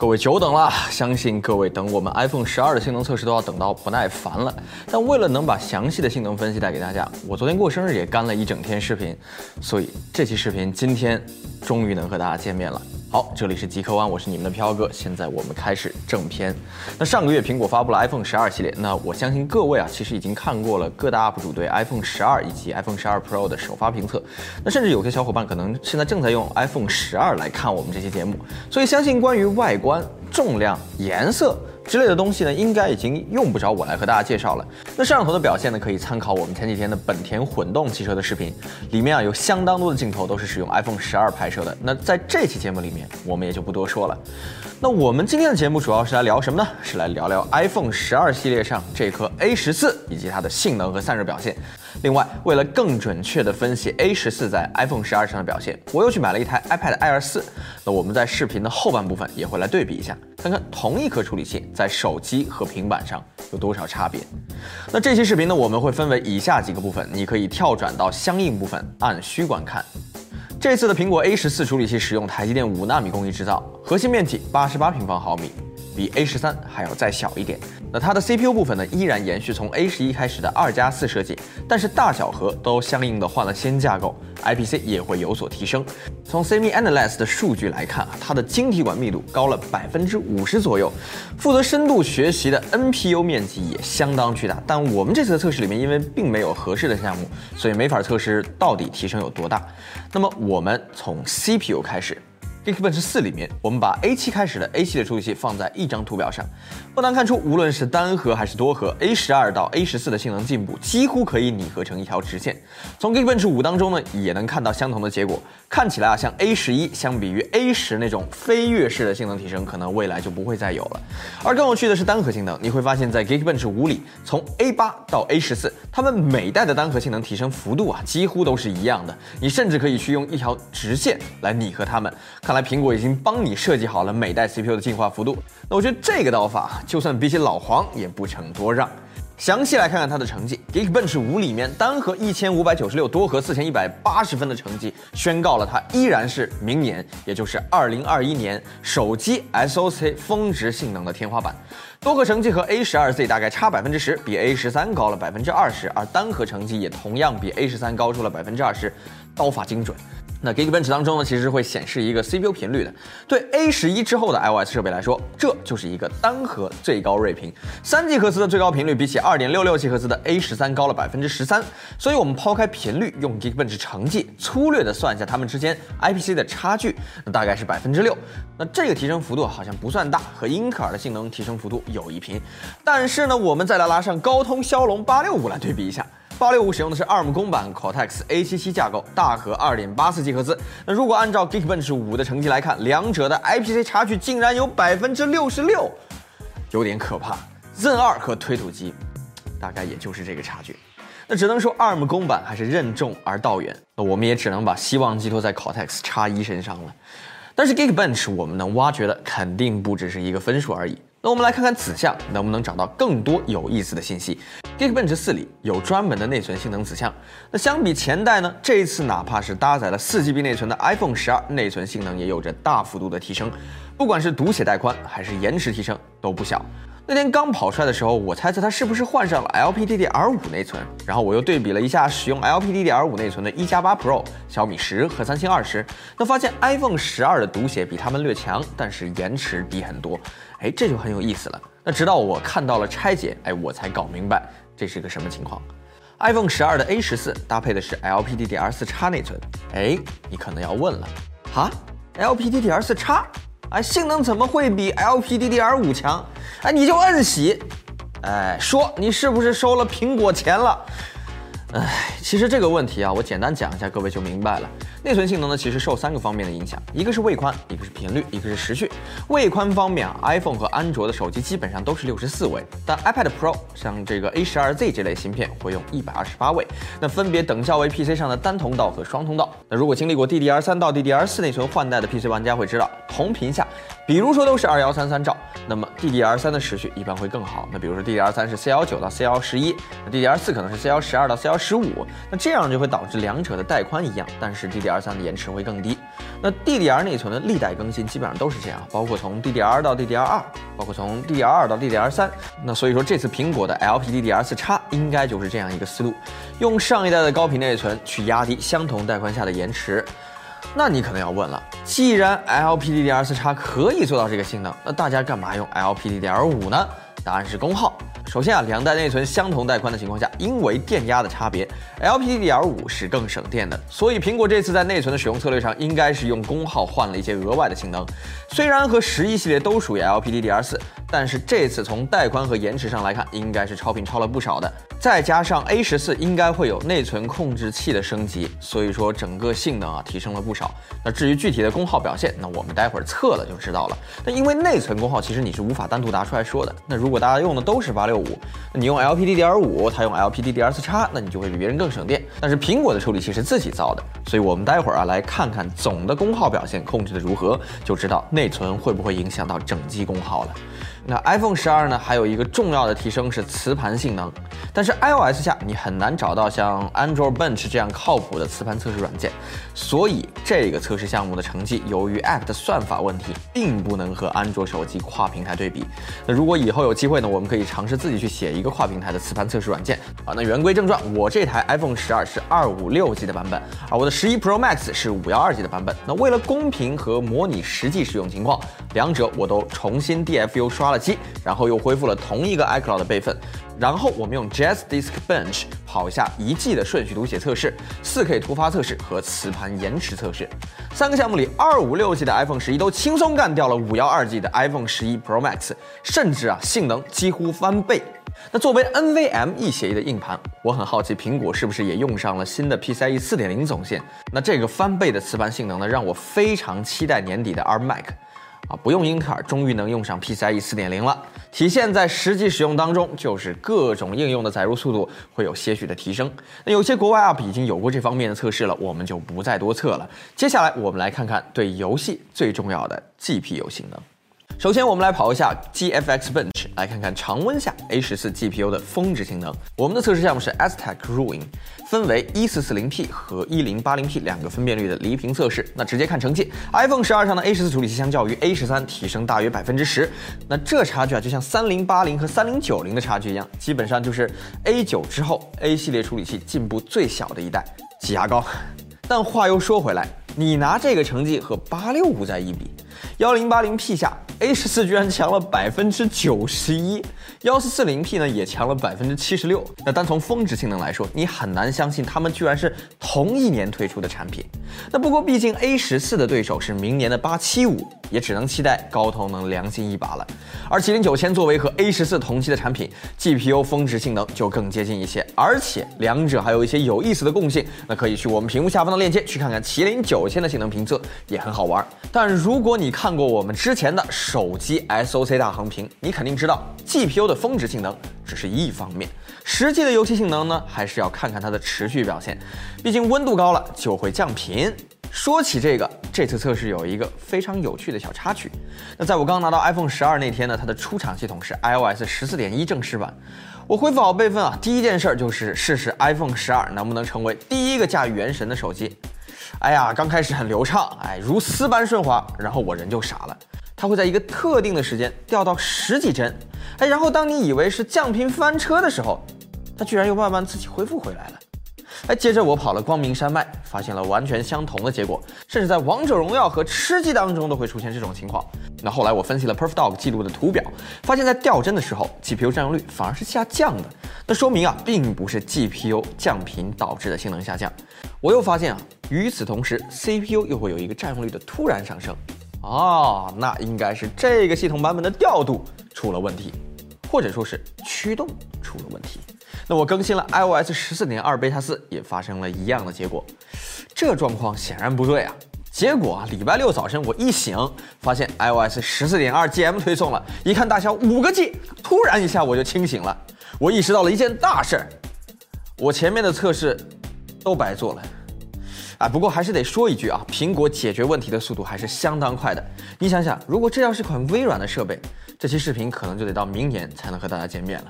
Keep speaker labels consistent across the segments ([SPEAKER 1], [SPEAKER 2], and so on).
[SPEAKER 1] 各位久等了，相信各位等我们 iPhone 十二的性能测试都要等到不耐烦了。但为了能把详细的性能分析带给大家，我昨天过生日也干了一整天视频，所以这期视频今天终于能和大家见面了。好，这里是极客湾，我是你们的飘哥。现在我们开始正片。那上个月苹果发布了 iPhone 十二系列，那我相信各位啊，其实已经看过了各大 UP 主对 iPhone 十二以及 iPhone 十二 Pro 的首发评测。那甚至有些小伙伴可能现在正在用 iPhone 十二来看我们这期节目，所以相信关于外观、重量、颜色。之类的东西呢，应该已经用不着我来和大家介绍了。那摄像头的表现呢，可以参考我们前几天的本田混动汽车的视频，里面啊有相当多的镜头都是使用 iPhone 十二拍摄的。那在这期节目里面，我们也就不多说了。那我们今天的节目主要是来聊什么呢？是来聊聊 iPhone 十二系列上这颗 A 十四以及它的性能和散热表现。另外，为了更准确地分析 A 十四在 iPhone 十二上的表现，我又去买了一台 iPad Air 四。那我们在视频的后半部分也会来对比一下，看看同一颗处理器在手机和平板上有多少差别。那这期视频呢，我们会分为以下几个部分，你可以跳转到相应部分按需观看。这次的苹果 A 十四处理器使用台积电五纳米工艺制造，核心面积八十八平方毫米。比 A 十三还要再小一点。那它的 CPU 部分呢，依然延续从 A 十一开始的二加四设计，但是大小核都相应的换了新架构，IPC 也会有所提升。从 SemiAnalysis 的数据来看啊，它的晶体管密度高了百分之五十左右，负责深度学习的 NPU 面积也相当巨大。但我们这次的测试里面，因为并没有合适的项目，所以没法测试到底提升有多大。那么我们从 CPU 开始。Geekbench 四里面，我们把 A7 开始的 A 系列处理器放在一张图表上，不难看出，无论是单核还是多核，A 十二到 A 十四的性能进步几乎可以拟合成一条直线。从 Geekbench 五当中呢，也能看到相同的结果。看起来啊，像 A 十一相比于 A 十那种飞跃式的性能提升，可能未来就不会再有了。而更有趣的是单核性能，你会发现在 Geekbench 五里，从 A 八到 A 十四，它们每代的单核性能提升幅度啊，几乎都是一样的。你甚至可以去用一条直线来拟合它们。看来苹果已经帮你设计好了每代 CPU 的进化幅度，那我觉得这个刀法就算比起老黄也不成多让。详细来看看它的成绩，Geekbench 五里面单核一千五百九十六，多核四千一百八十分的成绩，宣告了它依然是明年，也就是二零二一年手机 SOC 峰值性能的天花板。多核成绩和 A 十二 Z 大概差百分之十，比 A 十三高了百分之二十，而单核成绩也同样比 A 十三高出了百分之二十，刀法精准。那 Geekbench 当中呢，其实会显示一个 CPU 频率的。对 A 十一之后的 iOS 设备来说，这就是一个单核最高睿频，三 G 赫兹的最高频率比起二点六六 G 赫兹的 A 十三高了百分之十三。所以，我们抛开频率，用 Geekbench 成绩粗略的算一下它们之间 IPC 的差距，那大概是百分之六。那这个提升幅度好像不算大，和英特尔的性能提升幅度有一拼。但是呢，我们再来拉上高通骁龙八六五来对比一下。八六五使用的是 ARM 公版 Cortex A77 架构，大核二点八四 G 赫兹。那如果按照 Geekbench 五的成绩来看，两者的 IPC 差距竟然有百分之六十六，有点可怕。Zen 二和推土机，大概也就是这个差距。那只能说 ARM 公版还是任重而道远。那我们也只能把希望寄托在 Cortex X 一身上了。但是 Geekbench 我们能挖掘的肯定不只是一个分数而已。那我们来看看子项能不能找到更多有意思的信息。Geekbench 四里有专门的内存性能子项。那相比前代呢，这一次哪怕是搭载了四 GB 内存的 iPhone 十二，内存性能也有着大幅度的提升，不管是读写带宽还是延迟提升都不小。那天刚跑出来的时候，我猜测它是不是换上了 LPDDR5 内存，然后我又对比了一下使用 LPDDR5 内存的一加八 Pro、小米十和三星二十，那发现 iPhone 十二的读写比它们略强，但是延迟低很多。哎，这就很有意思了。那直到我看到了拆解，哎，我才搞明白这是个什么情况。iPhone 十二的 A 十四搭配的是 LPDDR4X 内存。哎，你可能要问了，哈，LPDDR4X？哎，性能怎么会比 LPDDR5 强？哎，你就摁喜，哎，说你是不是收了苹果钱了？哎，其实这个问题啊，我简单讲一下，各位就明白了。内存性能呢，其实受三个方面的影响，一个是位宽，一个是频率，一个是时序。位宽方面啊，iPhone 和安卓的手机基本上都是六十四位，但 iPad Pro 像这个 A 十二 Z 这类芯片会用一百二十八位，那分别等效为 PC 上的单通道和双通道。那如果经历过 DDR 三到 DDR 四内存换代的 PC 玩家会知道，同频下，比如说都是二幺三三兆，那么 DDR 三的时序一般会更好。那比如说 DDR 三是 C 幺九到 C 幺十一，那 DDR 四可能是 C 幺十二到 C 幺十五，那这样就会导致两者的带宽一样，但是 DDR 三的延迟会更低。那 DDR 内存的历代更新基本上都是这样，包括从 DDR 到 DDR2，包括从 DDR2 到 DDR3。那所以说这次苹果的 LPDDR4X 应该就是这样一个思路，用上一代的高频内存去压低相同带宽下的延迟。那你可能要问了，既然 LPDDR4X 可以做到这个性能，那大家干嘛用 LPDDR5 呢？答案是功耗。首先啊，两代内存相同带宽的情况下，因为电压的差别，LPDDR5 是更省电的。所以苹果这次在内存的使用策略上，应该是用功耗换了一些额外的性能。虽然和十一系列都属于 LPDDR4，但是这次从带宽和延迟上来看，应该是超频超了不少的。再加上 A 十四应该会有内存控制器的升级，所以说整个性能啊提升了不少。那至于具体的功耗表现，那我们待会儿测了就知道了。那因为内存功耗其实你是无法单独拿出来说的。那如如果大家用的都是八六五，那你用 LPDDR5，它用 LPDDR4X，那你就会比别人更省电。但是苹果的处理器是自己造的，所以我们待会儿啊来看看总的功耗表现控制的如何，就知道内存会不会影响到整机功耗了。那 iPhone 十二呢？还有一个重要的提升是磁盘性能，但是 iOS 下你很难找到像 Android Bench 这样靠谱的磁盘测试软件，所以这个测试项目的成绩由于 App 的算法问题，并不能和安卓手机跨平台对比。那如果以后有机会呢，我们可以尝试自己去写一个跨平台的磁盘测试软件啊。那言归正传，我这台 iPhone 十二是二五六 G 的版本，而我的十一 Pro Max 是五幺二 G 的版本。那为了公平和模拟实际使用情况，两者我都重新 DFU 刷了。机，然后又恢复了同一个 iCloud 的备份，然后我们用 Jazz Disk Bench 跑一下一 G 的顺序读写测试、4K 突发测试和磁盘延迟测试。三个项目里，二五六 G 的 iPhone 十一都轻松干掉了五幺二 G 的 iPhone 十一 Pro Max，甚至啊性能几乎翻倍。那作为 NVMe 协议的硬盘，我很好奇苹果是不是也用上了新的 PCIe 四点零总线？那这个翻倍的磁盘性能呢，让我非常期待年底的 iMac。啊，不用英特尔，终于能用上 PCIe 四点零了。体现在实际使用当中，就是各种应用的载入速度会有些许的提升。那有些国外 App 已经有过这方面的测试了，我们就不再多测了。接下来我们来看看对游戏最重要的 GPU 性能。首先，我们来跑一下 GFX Bench，来看看常温下 A14 GPU 的峰值性能。我们的测试项目是 Aztec Ruin，分为 1440P 和 1080P 两个分辨率的离屏测试。那直接看成绩，iPhone 十二上的 A14 处理器相较于 A13 提升大约百分之十。那这差距啊，就像3080和3090的差距一样，基本上就是 A9 之后 A 系列处理器进步最小的一代，挤牙膏。但话又说回来，你拿这个成绩和865在一比，1080P 下。A 十四居然强了百分之九十一，幺四四零 P 呢也强了百分之七十六。那单从峰值性能来说，你很难相信他们居然是同一年推出的产品。那不过毕竟 A 十四的对手是明年的八七五，也只能期待高通能良心一把了。而麒麟九千作为和 A 十四同期的产品，GPU 峰值性能就更接近一些，而且两者还有一些有意思的共性。那可以去我们屏幕下方的链接去看看麒麟九千的性能评测，也很好玩。但如果你看看过我们之前的，手机 SOC 大横屏，你肯定知道 GPU 的峰值性能只是一方面，实际的游戏性能呢，还是要看看它的持续表现。毕竟温度高了就会降频。说起这个，这次测试有一个非常有趣的小插曲。那在我刚拿到 iPhone 十二那天呢，它的出厂系统是 iOS 十四点一正式版。我恢复好备份啊，第一件事就是试试 iPhone 十二能不能成为第一个驾驭原神的手机。哎呀，刚开始很流畅，哎，如丝般顺滑，然后我人就傻了。它会在一个特定的时间掉到十几帧，哎，然后当你以为是降频翻车的时候，它居然又慢慢自己恢复回来了。哎，接着我跑了光明山脉，发现了完全相同的结果，甚至在王者荣耀和吃鸡当中都会出现这种情况。那后来我分析了 PerfDog 记录的图表，发现在掉帧的时候，GPU 占用率反而是下降的。那说明啊，并不是 GPU 降频导致的性能下降。我又发现啊，与此同时，CPU 又会有一个占用率的突然上升。哦，那应该是这个系统版本的调度出了问题，或者说是驱动出了问题。那我更新了 iOS 十四点二 beta 四，也发生了一样的结果。这状况显然不对啊！结果啊，礼拜六早晨我一醒，发现 iOS 十四点二 GM 推送了，一看大小五个 G，突然一下我就清醒了。我意识到了一件大事儿，我前面的测试都白做了。啊，不过还是得说一句啊，苹果解决问题的速度还是相当快的。你想想，如果这要是款微软的设备，这期视频可能就得到明年才能和大家见面了。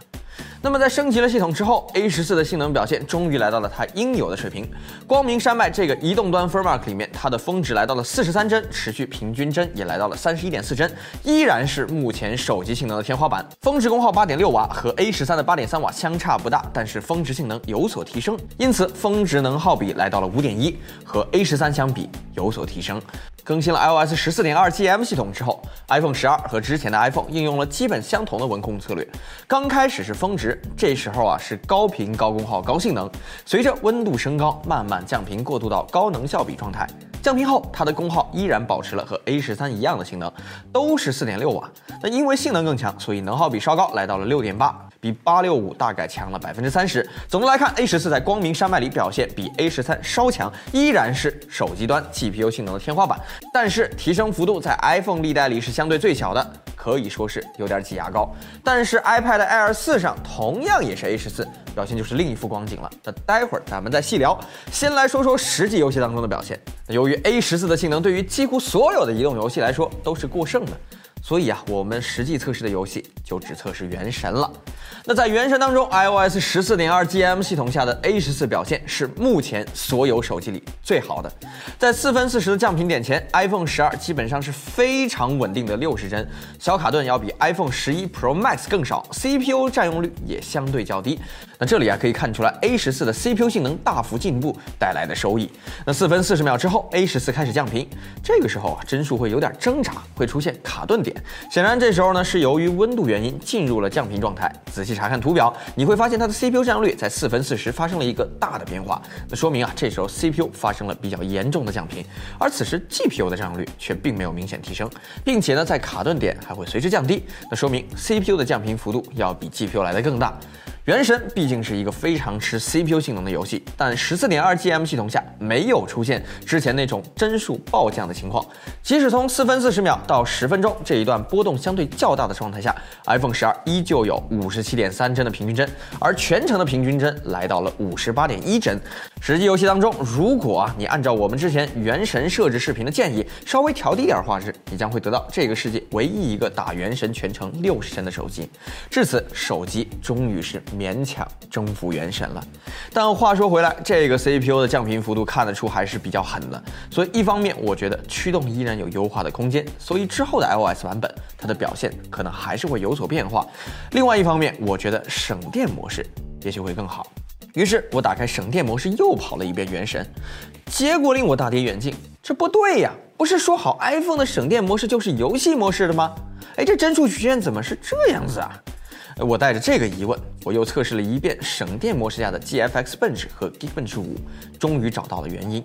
[SPEAKER 1] 那么在升级了系统之后，A 十四的性能表现终于来到了它应有的水平。光明山脉这个移动端 Firmark 里面，它的峰值来到了四十三帧，持续平均帧也来到了三十一点四帧，依然是目前手机性能的天花板。峰值功耗八点六瓦，和 A 十三的八点三瓦相差不大，但是峰值性能有所提升，因此峰值能耗比来到了五点一，和 A 十三相比有所提升。更新了 iOS 十四点二 GM 系统之后，iPhone 十二和之前的 iPhone 应用了基本相同的温控策略。刚开始是峰值，这时候啊是高频、高功耗、高性能。随着温度升高，慢慢降频，过渡到高能效比状态。降频后，它的功耗依然保持了和 A 十三一样的性能，都是四点六瓦。那因为性能更强，所以能耗比稍高，来到了六点八，比八六五大概强了百分之三十。总的来看，A 十四在光明山脉里表现比 A 十三稍强，依然是手机端 GPU 性能的天花板。但是提升幅度在 iPhone 历代里是相对最小的，可以说是有点挤牙膏。但是 iPad Air 四上同样也是 A 十四，表现就是另一副光景了。那待会儿咱们再细聊。先来说说实际游戏当中的表现。由于 A 十四的性能对于几乎所有的移动游戏来说都是过剩的。所以啊，我们实际测试的游戏就只测试《原神》了。那在《原神》当中，iOS 十四点二 GM 系统下的 A 十四表现是目前所有手机里最好的。在四分四十的降频点前，iPhone 十二基本上是非常稳定的六十帧，小卡顿要比 iPhone 十一 Pro Max 更少，CPU 占用率也相对较低。那这里啊可以看出来 A 十四的 CPU 性能大幅进步带来的收益。那四分四十秒之后，A 十四开始降频，这个时候啊帧数会有点挣扎，会出现卡顿点。显然，这时候呢是由于温度原因进入了降频状态。仔细查看图表，你会发现它的 CPU 占用率在四分四十发生了一个大的变化。那说明啊，这时候 CPU 发生了比较严重的降频，而此时 GPU 的占用率却并没有明显提升，并且呢在卡顿点还会随之降低。那说明 CPU 的降频幅度要比 GPU 来的更大。原神毕竟是一个非常吃 CPU 性能的游戏，但十四点二 GM 系统下没有出现之前那种帧数暴降的情况。即使从四分四十秒到十分钟这一段波动相对较大的状态下，iPhone 十二依旧有五十七点三帧的平均帧，而全程的平均帧来到了五十八点一帧。实际游戏当中，如果啊你按照我们之前原神设置视频的建议，稍微调低点画质，你将会得到这个世界唯一一个打原神全程六十帧的手机。至此，手机终于是。勉强征服原神了，但话说回来，这个 CPU 的降频幅度看得出还是比较狠的，所以一方面我觉得驱动依然有优化的空间，所以之后的 iOS 版本它的表现可能还是会有所变化。另外一方面，我觉得省电模式也许会更好。于是我打开省电模式又跑了一遍原神，结果令我大跌眼镜，这不对呀！不是说好 iPhone 的省电模式就是游戏模式的吗？哎，这帧数曲线怎么是这样子啊？我带着这个疑问，我又测试了一遍省电模式下的 GFX Bench 和 Geekbench 5，终于找到了原因。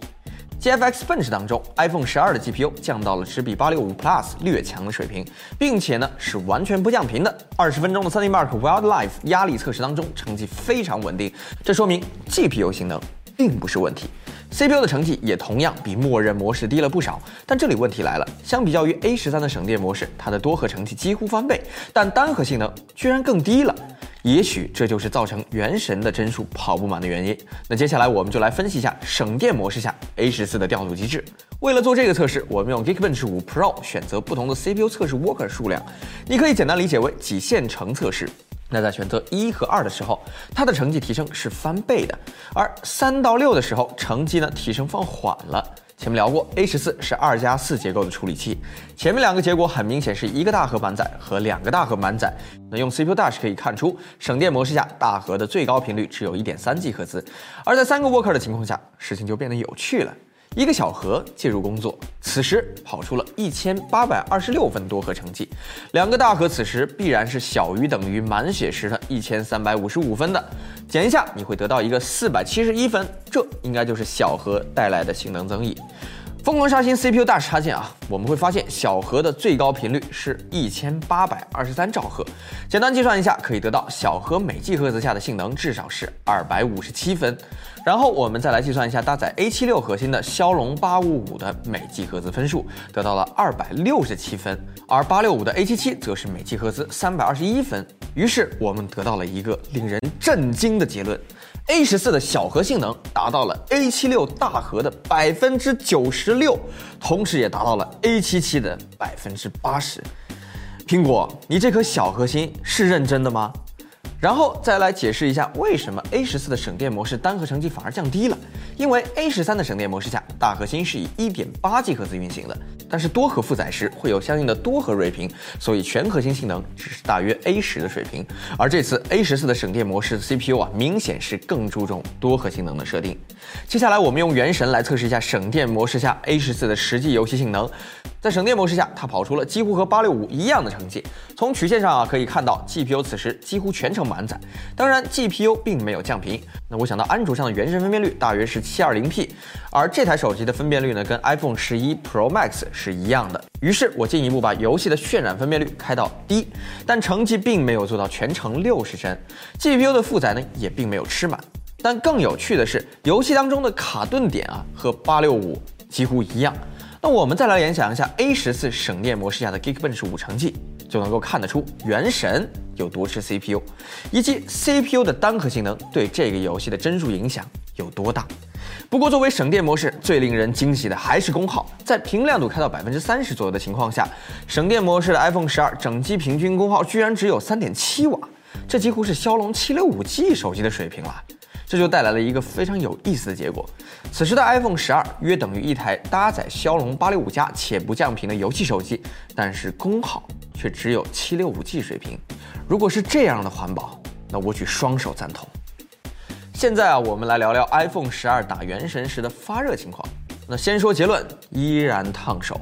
[SPEAKER 1] GFX Bench 当中，iPhone 12的 GPU 降到了只比865 Plus 略强的水平，并且呢是完全不降频的。二十分钟的 3DMark Wildlife 压力测试当中，成绩非常稳定，这说明 GPU 性能并不是问题。CPU 的成绩也同样比默认模式低了不少，但这里问题来了，相比较于 A 十三的省电模式，它的多核成绩几乎翻倍，但单核性能居然更低了。也许这就是造成原神的帧数跑不满的原因。那接下来我们就来分析一下省电模式下 A 十四的调度机制。为了做这个测试，我们用 Geekbench 5 Pro 选择不同的 CPU 测试 worker 数量，你可以简单理解为几线程测试。那在选择一和二的时候，它的成绩提升是翻倍的，而三到六的时候，成绩呢提升放缓了。前面聊过，A 十四是二加四结构的处理器，前面两个结果很明显是一个大核满载和两个大核满载。那用 CPU Dash 可以看出，省电模式下大核的最高频率只有一点三 G 赫兹，而在三个 worker 的情况下，事情就变得有趣了。一个小核介入工作，此时跑出了一千八百二十六分多核成绩；两个大核此时必然是小于等于满血时的一千三百五十五分的，减一下你会得到一个四百七十一分，这应该就是小核带来的性能增益。疯狂刷新 CPU 大插件啊，我们会发现小核的最高频率是一千八百二十三兆赫。简单计算一下，可以得到小核每 G 赫兹下的性能至少是二百五十七分。然后我们再来计算一下搭载 A 七六核心的骁龙八五五的每 G 赫兹分数，得到了二百六十七分，而八六五的 A 七七则是每 G 赫兹三百二十一分。于是我们得到了一个令人震惊的结论。A 十四的小核性能达到了 A 七六大核的百分之九十六，同时也达到了 A 七七的百分之八十。苹果，你这颗小核心是认真的吗？然后再来解释一下为什么 A 十四的省电模式单核成绩反而降低了。因为 A 十三的省电模式下，大核心是以一点八 G 赫兹运行的，但是多核负载时会有相应的多核睿频，所以全核心性能只是大约 A 十的水平。而这次 A 十四的省电模式 CPU 啊，明显是更注重多核性能的设定。接下来我们用原神来测试一下省电模式下 A 十四的实际游戏性能。在省电模式下，它跑出了几乎和八六五一样的成绩。从曲线上啊可以看到，GPU 此时几乎全程满载。当然，GPU 并没有降频。那我想到安卓上的原神分辨率大约是七二零 P，而这台手机的分辨率呢跟 iPhone 十一 Pro Max 是一样的。于是我进一步把游戏的渲染分辨率开到低，但成绩并没有做到全程六十帧。GPU 的负载呢也并没有吃满。但更有趣的是，游戏当中的卡顿点啊和八六五几乎一样。那我们再来联想一下 A 十四省电模式下的 Geekbench 五成绩，就能够看得出原神有多吃 CPU，以及 CPU 的单核性能对这个游戏的帧数影响有多大。不过作为省电模式，最令人惊喜的还是功耗，在屏亮度开到百分之三十左右的情况下，省电模式的 iPhone 十二整机平均功耗居然只有三点七瓦，这几乎是骁龙七六五 G 手机的水平了。这就带来了一个非常有意思的结果。此时的 iPhone 十二约等于一台搭载骁龙八六五加且不降频的游戏手机，但是功耗却只有七六五 G 水平。如果是这样的环保，那我举双手赞同。现在啊，我们来聊聊 iPhone 十二打原神时的发热情况。那先说结论，依然烫手。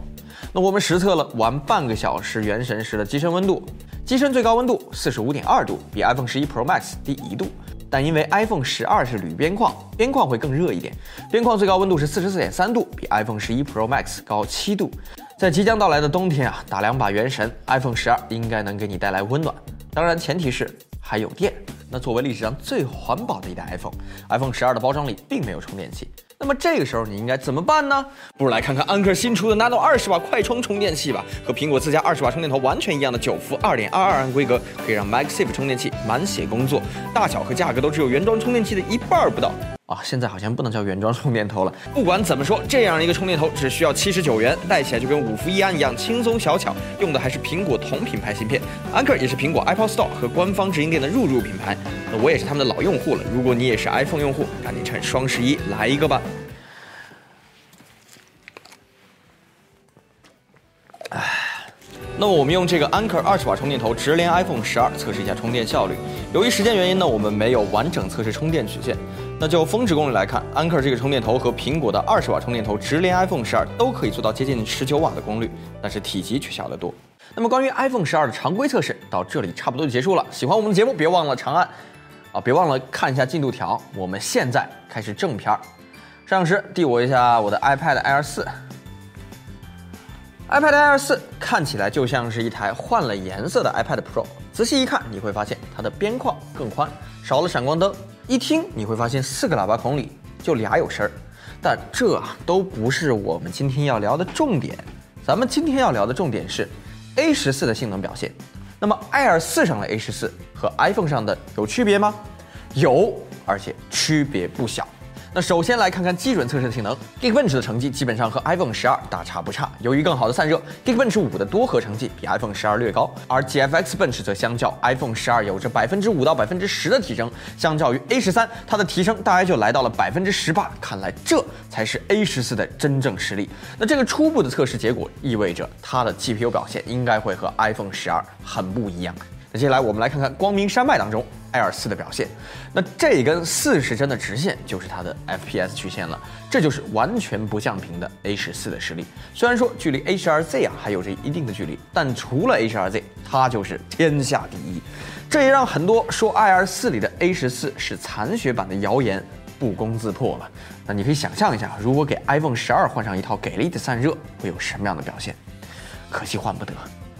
[SPEAKER 1] 那我们实测了玩半个小时原神时的机身温度，机身最高温度四十五点二度，比 iPhone 十一 Pro Max 低一度。但因为 iPhone 十二是铝边框，边框会更热一点，边框最高温度是四十四点三度，比 iPhone 十一 Pro Max 高七度。在即将到来的冬天啊，打两把原神，iPhone 十二应该能给你带来温暖。当然，前提是还有电。那作为历史上最环保的一代 iPhone，iPhone 十二的包装里并没有充电器。那么这个时候你应该怎么办呢？不如来看看安克新出的 Nano 二十瓦快充充电器吧，和苹果自家二十瓦充电头完全一样的九伏二点二二安规格，可以让 MagSafe 充电器满血工作，大小和价格都只有原装充电器的一半不到。啊，现在好像不能叫原装充电头了。不管怎么说，这样一个充电头只需要七十九元，带起来就跟五伏一安一样轻松小巧。用的还是苹果同品牌芯片，安克也是苹果 Apple Store 和官方直营店的入驻品牌。那我也是他们的老用户了。如果你也是 iPhone 用户，赶紧趁双十一来一个吧。唉，那我们用这个安克二十瓦充电头直连 iPhone 十二测试一下充电效率。由于时间原因呢，我们没有完整测试充电曲线。那就峰值功率来看，安克这个充电头和苹果的二十瓦充电头直连 iPhone 十二都可以做到接近十九瓦的功率，但是体积却小得多。那么关于 iPhone 十二的常规测试到这里差不多就结束了。喜欢我们的节目，别忘了长按啊，别忘了看一下进度条。我们现在开始正片儿。摄像师递我一下我的 iPad Air 四。iPad Air 四看起来就像是一台换了颜色的 iPad Pro，仔细一看你会发现它的边框更宽，少了闪光灯。一听你会发现四个喇叭孔里就俩有声儿，但这都不是我们今天要聊的重点。咱们今天要聊的重点是 A 十四的性能表现。那么 Air 四上的 A 十四和 iPhone 上的有区别吗？有，而且区别不小。那首先来看看基准测试的性能，Geekbench 的成绩基本上和 iPhone 十二大差不差。由于更好的散热，Geekbench 五的多核成绩比 iPhone 十二略高，而 GFX Bench 则相较 iPhone 十二有着百分之五到百分之十的提升。相较于 A 十三，它的提升大概就来到了百分之十八。看来这才是 A 十四的真正实力。那这个初步的测试结果意味着它的 GPU 表现应该会和 iPhone 十二很不一样。那接下来我们来看看光明山脉当中 Air 四的表现。那这根四十帧的直线就是它的 FPS 曲线了，这就是完全不降频的 A 十四的实力。虽然说距离 A 十二 Z 啊还有着一定的距离，但除了 A 十二 Z，它就是天下第一。这也让很多说 Air 四里的 A 十四是残血版的谣言不攻自破了。那你可以想象一下，如果给 iPhone 十二换上一套给力的散热，会有什么样的表现？可惜换不得。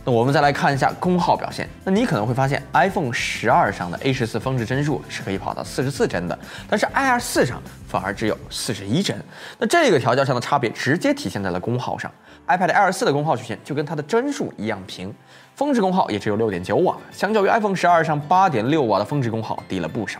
[SPEAKER 1] 那我们再来看一下功耗表现。那你可能会发现，iPhone 十二上的 A 十四峰值帧数是可以跑到四十四帧的，但是 ir 四上反而只有四十一帧。那这个调教上的差别直接体现在了功耗上。iPad Air 四的功耗曲线就跟它的帧数一样平，峰值功耗也只有六点九瓦，相较于 iPhone 十二上八点六瓦的峰值功耗低了不少，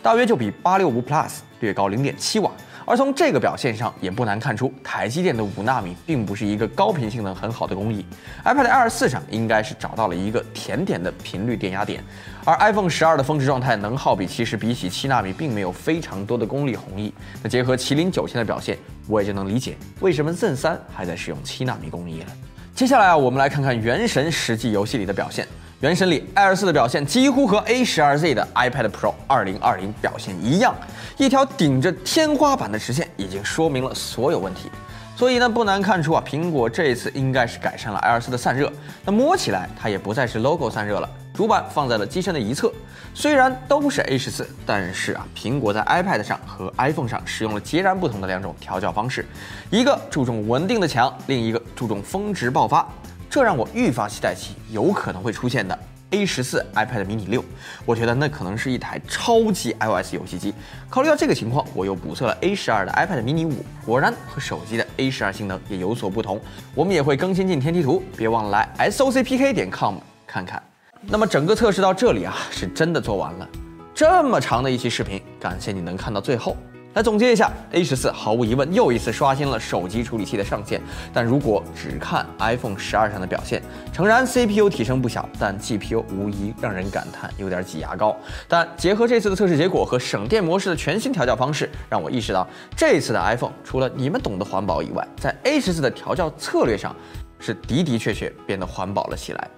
[SPEAKER 1] 大约就比八六五 Plus 略高零点七瓦。而从这个表现上，也不难看出，台积电的五纳米并不是一个高频性能很好的工艺。iPad Air 四上应该是找到了一个甜点的频率电压点，而 iPhone 十二的峰值状态能耗比其实比起七纳米并没有非常多的功率红利。那结合麒麟九千的表现，我也就能理解为什么 Zen 三还在使用七纳米工艺了。接下来啊，我们来看看《原神》实际游戏里的表现。原神里 Air 四的表现几乎和 A 十二 Z 的 iPad Pro 二零二零表现一样，一条顶着天花板的直线已经说明了所有问题。所以呢，不难看出啊，苹果这一次应该是改善了 Air 四的散热。那摸起来它也不再是 logo 散热了，主板放在了机身的一侧。虽然都是 A 十四，但是啊，苹果在 iPad 上和 iPhone 上使用了截然不同的两种调教方式，一个注重稳定的强，另一个注重峰值爆发。这让我愈发期待起有可能会出现的 A 十四 iPad mini 六，我觉得那可能是一台超级 iOS 游戏机。考虑到这个情况，我又补测了 A 十二的 iPad mini 五，果然和手机的 A 十二性能也有所不同。我们也会更新进天梯图，别忘了来 SOCPK 点 com 看看。那么整个测试到这里啊，是真的做完了。这么长的一期视频，感谢你能看到最后。来总结一下，A 十四毫无疑问又一次刷新了手机处理器的上限。但如果只看 iPhone 十二上的表现，诚然 CPU 提升不小，但 GPU 无疑让人感叹有点挤牙膏。但结合这次的测试结果和省电模式的全新调教方式，让我意识到这次的 iPhone 除了你们懂得环保以外，在 A 十四的调教策略上，是的的确确变得环保了起来。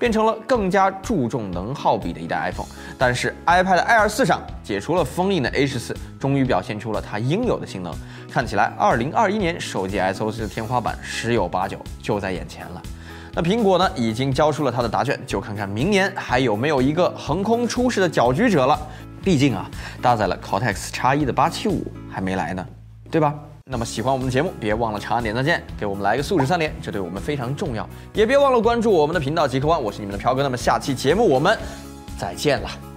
[SPEAKER 1] 变成了更加注重能耗比的一代 iPhone，但是 iPad Air 四上解除了封印的 A 十四，终于表现出了它应有的性能。看起来2021年手机 SOC 的天花板十有八九就在眼前了。那苹果呢，已经交出了它的答卷，就看看明年还有没有一个横空出世的搅局者了。毕竟啊，搭载了 Cortex X1 的875还没来呢，对吧？那么喜欢我们的节目，别忘了长按点赞键，给我们来个素质三连，这对我们非常重要。也别忘了关注我们的频道极客湾，我是你们的飘哥。那么下期节目我们再见了。